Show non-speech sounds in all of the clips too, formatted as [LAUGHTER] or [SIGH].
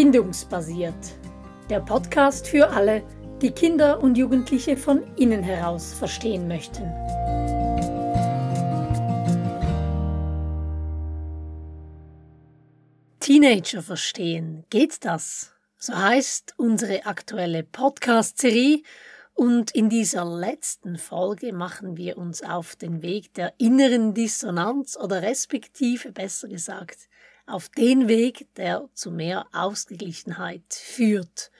Bindungsbasiert. Der Podcast für alle, die Kinder und Jugendliche von innen heraus verstehen möchten. Teenager verstehen, geht das? So heißt unsere aktuelle Podcast-Serie und in dieser letzten Folge machen wir uns auf den Weg der inneren Dissonanz oder respektive besser gesagt auf den Weg, der zu mehr Ausgeglichenheit führt.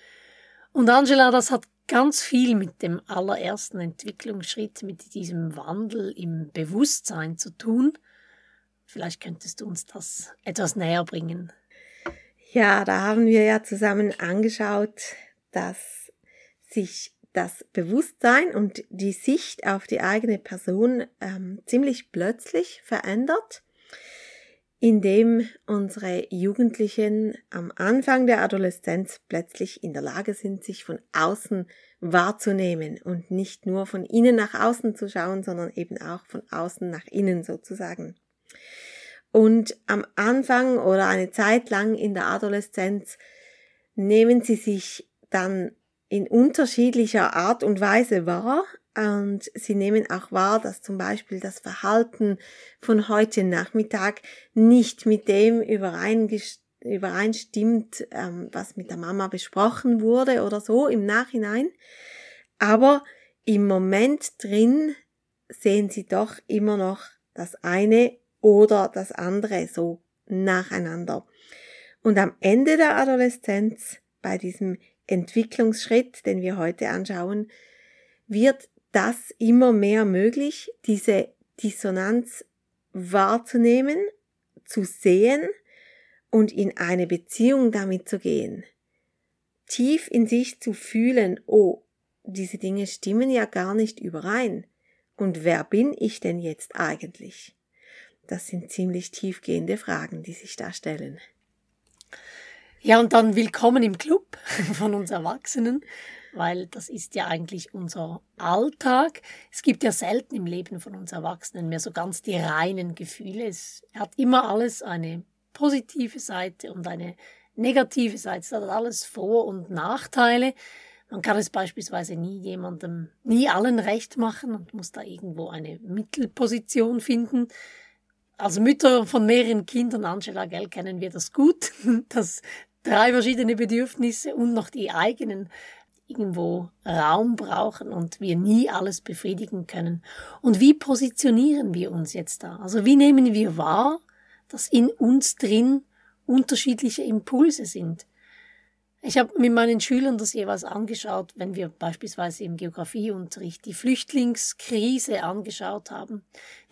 Und Angela, das hat ganz viel mit dem allerersten Entwicklungsschritt, mit diesem Wandel im Bewusstsein zu tun. Vielleicht könntest du uns das etwas näher bringen. Ja, da haben wir ja zusammen angeschaut, dass sich das Bewusstsein und die Sicht auf die eigene Person ähm, ziemlich plötzlich verändert indem unsere Jugendlichen am Anfang der Adoleszenz plötzlich in der Lage sind, sich von außen wahrzunehmen und nicht nur von innen nach außen zu schauen, sondern eben auch von außen nach innen sozusagen. Und am Anfang oder eine Zeit lang in der Adoleszenz nehmen sie sich dann in unterschiedlicher Art und Weise wahr, und sie nehmen auch wahr, dass zum Beispiel das Verhalten von heute Nachmittag nicht mit dem übereinstimmt, ähm, was mit der Mama besprochen wurde oder so im Nachhinein. Aber im Moment drin sehen sie doch immer noch das eine oder das andere so nacheinander. Und am Ende der Adoleszenz, bei diesem Entwicklungsschritt, den wir heute anschauen, wird das immer mehr möglich, diese Dissonanz wahrzunehmen, zu sehen und in eine Beziehung damit zu gehen. Tief in sich zu fühlen, oh, diese Dinge stimmen ja gar nicht überein. Und wer bin ich denn jetzt eigentlich? Das sind ziemlich tiefgehende Fragen, die sich da stellen. Ja, und dann willkommen im Club [LAUGHS] von uns Erwachsenen weil das ist ja eigentlich unser Alltag. Es gibt ja selten im Leben von uns Erwachsenen mehr so ganz die reinen Gefühle. Es hat immer alles eine positive Seite und eine negative Seite. Es hat alles Vor- und Nachteile. Man kann es beispielsweise nie jemandem, nie allen recht machen und muss da irgendwo eine Mittelposition finden. Als Mütter von mehreren Kindern, Angela Gell, kennen wir das gut, [LAUGHS] dass drei verschiedene Bedürfnisse und noch die eigenen irgendwo Raum brauchen und wir nie alles befriedigen können. Und wie positionieren wir uns jetzt da? Also wie nehmen wir wahr, dass in uns drin unterschiedliche Impulse sind? Ich habe mit meinen Schülern das jeweils angeschaut, wenn wir beispielsweise im Geografieunterricht die Flüchtlingskrise angeschaut haben.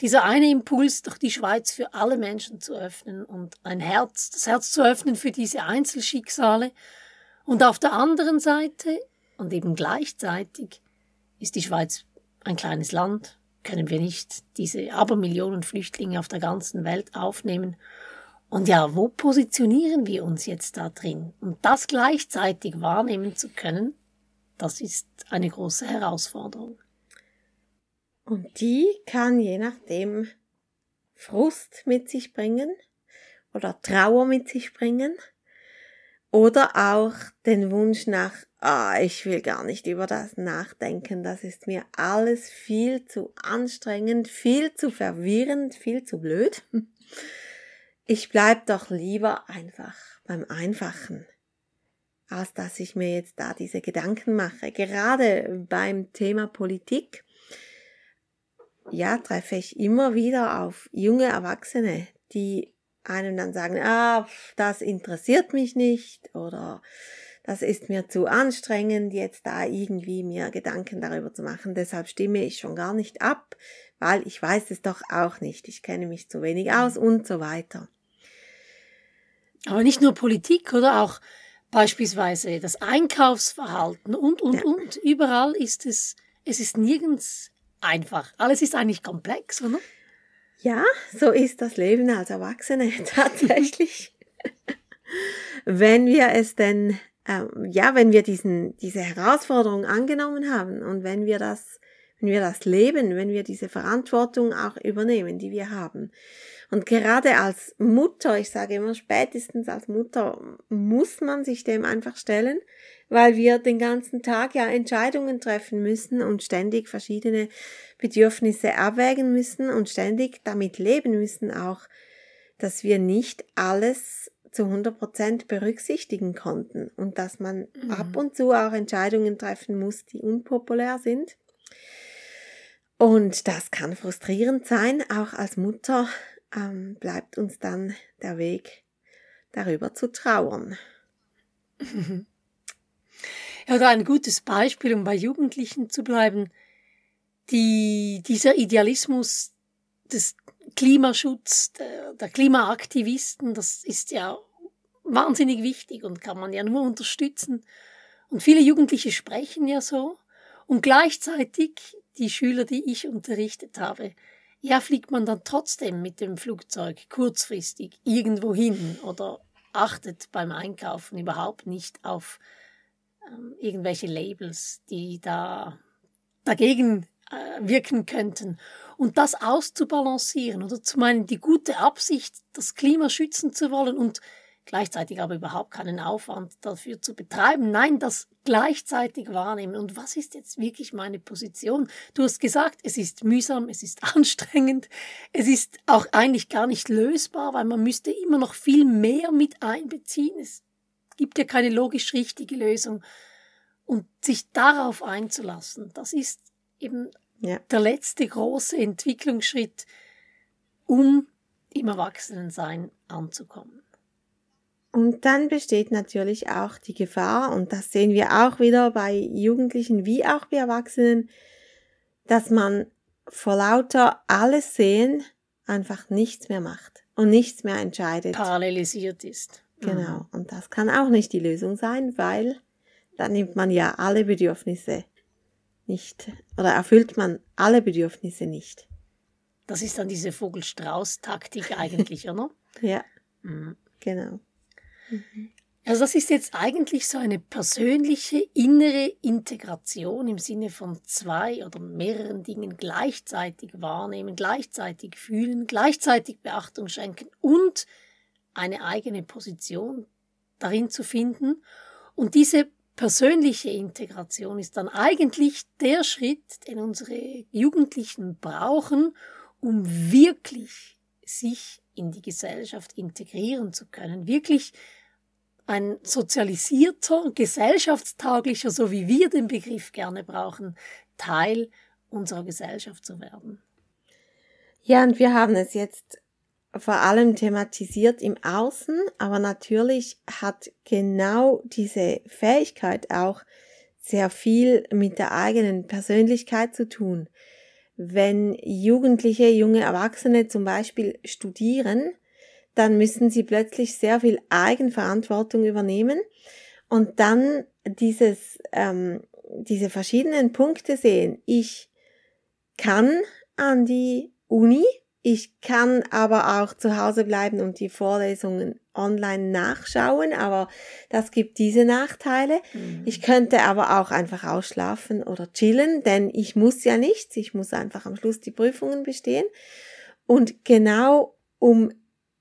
Dieser eine Impuls, doch die Schweiz für alle Menschen zu öffnen und ein Herz, das Herz zu öffnen für diese Einzelschicksale. Und auf der anderen Seite und eben gleichzeitig ist die Schweiz ein kleines Land, können wir nicht diese Abermillionen Flüchtlinge auf der ganzen Welt aufnehmen. Und ja, wo positionieren wir uns jetzt da drin? Und das gleichzeitig wahrnehmen zu können, das ist eine große Herausforderung. Und die kann je nachdem Frust mit sich bringen oder Trauer mit sich bringen oder auch den Wunsch nach, ah, ich will gar nicht über das nachdenken, das ist mir alles viel zu anstrengend, viel zu verwirrend, viel zu blöd. Ich bleib doch lieber einfach beim Einfachen, als dass ich mir jetzt da diese Gedanken mache. Gerade beim Thema Politik, ja, treffe ich immer wieder auf junge Erwachsene, die einem dann sagen, ah, das interessiert mich nicht oder das ist mir zu anstrengend, jetzt da irgendwie mir Gedanken darüber zu machen. Deshalb stimme ich schon gar nicht ab, weil ich weiß es doch auch nicht. Ich kenne mich zu wenig aus und so weiter. Aber nicht nur Politik oder auch beispielsweise das Einkaufsverhalten und, und, ja. und. Überall ist es, es ist nirgends einfach. Alles ist eigentlich komplex, oder? Ja, so ist das Leben als Erwachsene [LAUGHS] tatsächlich. wenn wir es denn, äh, ja, wenn wir diesen, diese Herausforderung angenommen haben und wenn wir das, wenn wir das leben, wenn wir diese Verantwortung auch übernehmen, die wir haben. Und gerade als Mutter, ich sage immer spätestens als Mutter, muss man sich dem einfach stellen, weil wir den ganzen Tag ja Entscheidungen treffen müssen und ständig verschiedene Bedürfnisse abwägen müssen und ständig damit leben müssen auch, dass wir nicht alles zu 100 Prozent berücksichtigen konnten und dass man mhm. ab und zu auch Entscheidungen treffen muss, die unpopulär sind. Und das kann frustrierend sein. Auch als Mutter ähm, bleibt uns dann der Weg, darüber zu trauern. Ja, da ein gutes Beispiel, um bei Jugendlichen zu bleiben. Die, dieser Idealismus des Klimaschutz, der, der Klimaaktivisten, das ist ja wahnsinnig wichtig und kann man ja nur unterstützen. Und viele Jugendliche sprechen ja so. Und gleichzeitig die Schüler, die ich unterrichtet habe, ja, fliegt man dann trotzdem mit dem Flugzeug kurzfristig irgendwo hin oder achtet beim Einkaufen überhaupt nicht auf ähm, irgendwelche Labels, die da dagegen äh, wirken könnten. Und das auszubalancieren oder zu meinen, die gute Absicht, das Klima schützen zu wollen und gleichzeitig aber überhaupt keinen Aufwand dafür zu betreiben. Nein, das gleichzeitig wahrnehmen. Und was ist jetzt wirklich meine Position? Du hast gesagt, es ist mühsam, es ist [LAUGHS] anstrengend, es ist auch eigentlich gar nicht lösbar, weil man müsste immer noch viel mehr mit einbeziehen. Es gibt ja keine logisch richtige Lösung. Und sich darauf einzulassen, das ist eben ja. der letzte große Entwicklungsschritt, um im Erwachsenensein anzukommen. Und dann besteht natürlich auch die Gefahr, und das sehen wir auch wieder bei Jugendlichen wie auch bei Erwachsenen, dass man vor lauter alles sehen einfach nichts mehr macht und nichts mehr entscheidet. Parallelisiert ist. Genau. Mhm. Und das kann auch nicht die Lösung sein, weil dann nimmt man ja alle Bedürfnisse nicht oder erfüllt man alle Bedürfnisse nicht. Das ist dann diese Vogelstrauß-Taktik eigentlich, oder? [LAUGHS] Ja. Mhm. Genau. Also das ist jetzt eigentlich so eine persönliche innere Integration im Sinne von zwei oder mehreren Dingen gleichzeitig wahrnehmen, gleichzeitig fühlen, gleichzeitig Beachtung schenken und eine eigene Position darin zu finden. Und diese persönliche Integration ist dann eigentlich der Schritt, den unsere Jugendlichen brauchen, um wirklich sich in die Gesellschaft integrieren zu können, wirklich ein sozialisierter, gesellschaftstauglicher, so wie wir den Begriff gerne brauchen, Teil unserer Gesellschaft zu werden. Ja, und wir haben es jetzt vor allem thematisiert im Außen, aber natürlich hat genau diese Fähigkeit auch sehr viel mit der eigenen Persönlichkeit zu tun. Wenn Jugendliche, junge Erwachsene zum Beispiel studieren, dann müssen sie plötzlich sehr viel Eigenverantwortung übernehmen und dann dieses, ähm, diese verschiedenen Punkte sehen. Ich kann an die Uni, ich kann aber auch zu Hause bleiben und die Vorlesungen online nachschauen, aber das gibt diese Nachteile. Mhm. Ich könnte aber auch einfach ausschlafen oder chillen, denn ich muss ja nichts, ich muss einfach am Schluss die Prüfungen bestehen. Und genau um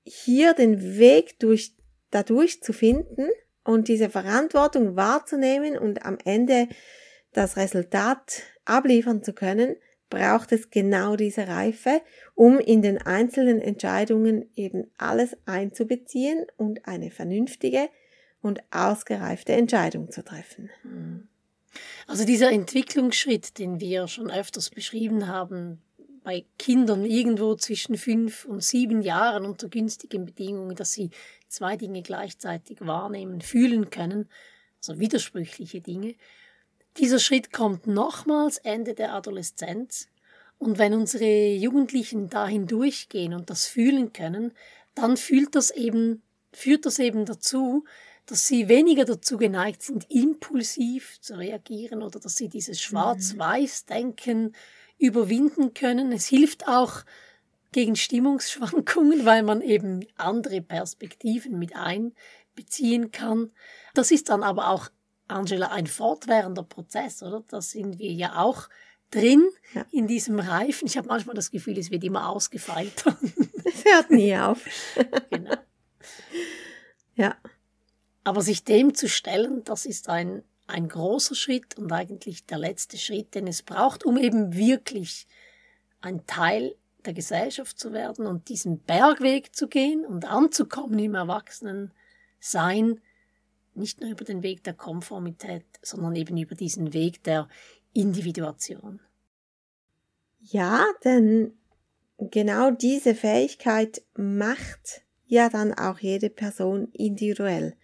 hier den Weg durch, dadurch zu finden und diese Verantwortung wahrzunehmen und am Ende das Resultat abliefern zu können, braucht es genau diese Reife, um in den einzelnen Entscheidungen eben alles einzubeziehen und eine vernünftige und ausgereifte Entscheidung zu treffen. Also dieser Entwicklungsschritt, den wir schon öfters beschrieben haben, bei Kindern irgendwo zwischen fünf und sieben Jahren unter günstigen Bedingungen, dass sie zwei Dinge gleichzeitig wahrnehmen, fühlen können, also widersprüchliche Dinge. Dieser Schritt kommt nochmals Ende der Adoleszenz. Und wenn unsere Jugendlichen dahin durchgehen und das fühlen können, dann fühlt das eben, führt das eben dazu, dass sie weniger dazu geneigt sind, impulsiv zu reagieren oder dass sie dieses mhm. Schwarz-Weiß-Denken überwinden können. Es hilft auch gegen Stimmungsschwankungen, weil man eben andere Perspektiven mit einbeziehen kann. Das ist dann aber auch, Angela, ein fortwährender Prozess, oder? Da sind wir ja auch drin ja. in diesem Reifen. Ich habe manchmal das Gefühl, es wird immer ausgefeilter. Es hört nie auf. [LAUGHS] genau. Ja. Aber sich dem zu stellen, das ist ein, ein großer Schritt und eigentlich der letzte Schritt, den es braucht, um eben wirklich ein Teil der Gesellschaft zu werden und diesen Bergweg zu gehen und anzukommen im Erwachsenensein, nicht nur über den Weg der Konformität, sondern eben über diesen Weg der Individuation. Ja, denn genau diese Fähigkeit macht ja dann auch jede Person individuell,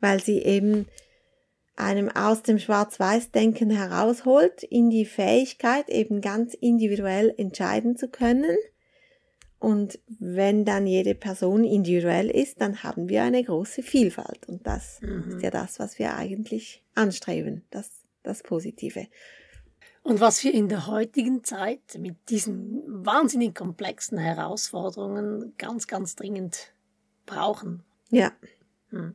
weil sie eben einem aus dem Schwarz-Weiß-Denken herausholt, in die Fähigkeit, eben ganz individuell entscheiden zu können. Und wenn dann jede Person individuell ist, dann haben wir eine große Vielfalt. Und das mhm. ist ja das, was wir eigentlich anstreben, das, das Positive. Und was wir in der heutigen Zeit mit diesen wahnsinnig komplexen Herausforderungen ganz, ganz dringend brauchen. Ja. Hm.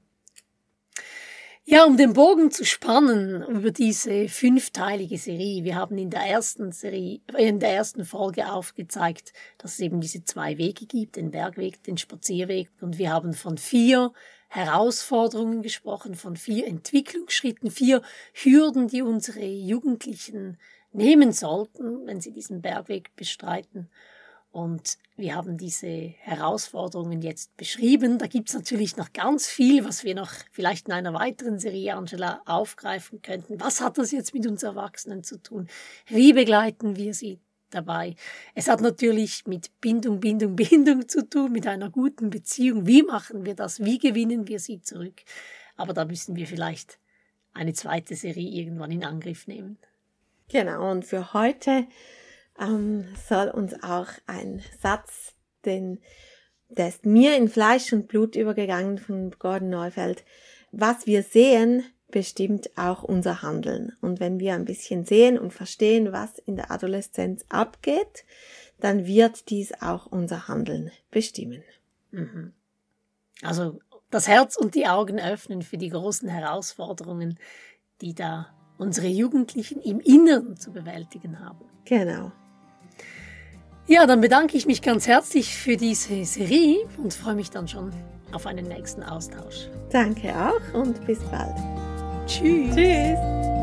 Ja, um den Bogen zu spannen über diese fünfteilige Serie. Wir haben in der ersten Serie, äh, in der ersten Folge aufgezeigt, dass es eben diese zwei Wege gibt, den Bergweg, den Spazierweg. Und wir haben von vier Herausforderungen gesprochen, von vier Entwicklungsschritten, vier Hürden, die unsere Jugendlichen nehmen sollten, wenn sie diesen Bergweg bestreiten. Und wir haben diese Herausforderungen jetzt beschrieben. Da gibt es natürlich noch ganz viel, was wir noch vielleicht in einer weiteren Serie, Angela, aufgreifen könnten. Was hat das jetzt mit uns Erwachsenen zu tun? Wie begleiten wir sie dabei? Es hat natürlich mit Bindung, Bindung, Bindung zu tun, mit einer guten Beziehung. Wie machen wir das? Wie gewinnen wir sie zurück? Aber da müssen wir vielleicht eine zweite Serie irgendwann in Angriff nehmen. Genau, und für heute ähm, soll uns auch ein Satz, den, der ist mir in Fleisch und Blut übergegangen von Gordon Neufeld. Was wir sehen, bestimmt auch unser Handeln. Und wenn wir ein bisschen sehen und verstehen, was in der Adoleszenz abgeht, dann wird dies auch unser Handeln bestimmen. Mhm. Also das Herz und die Augen öffnen für die großen Herausforderungen, die da unsere Jugendlichen im Inneren zu bewältigen haben. Genau. Ja, dann bedanke ich mich ganz herzlich für diese Serie und freue mich dann schon auf einen nächsten Austausch. Danke auch und bis bald. Tschüss. Tschüss.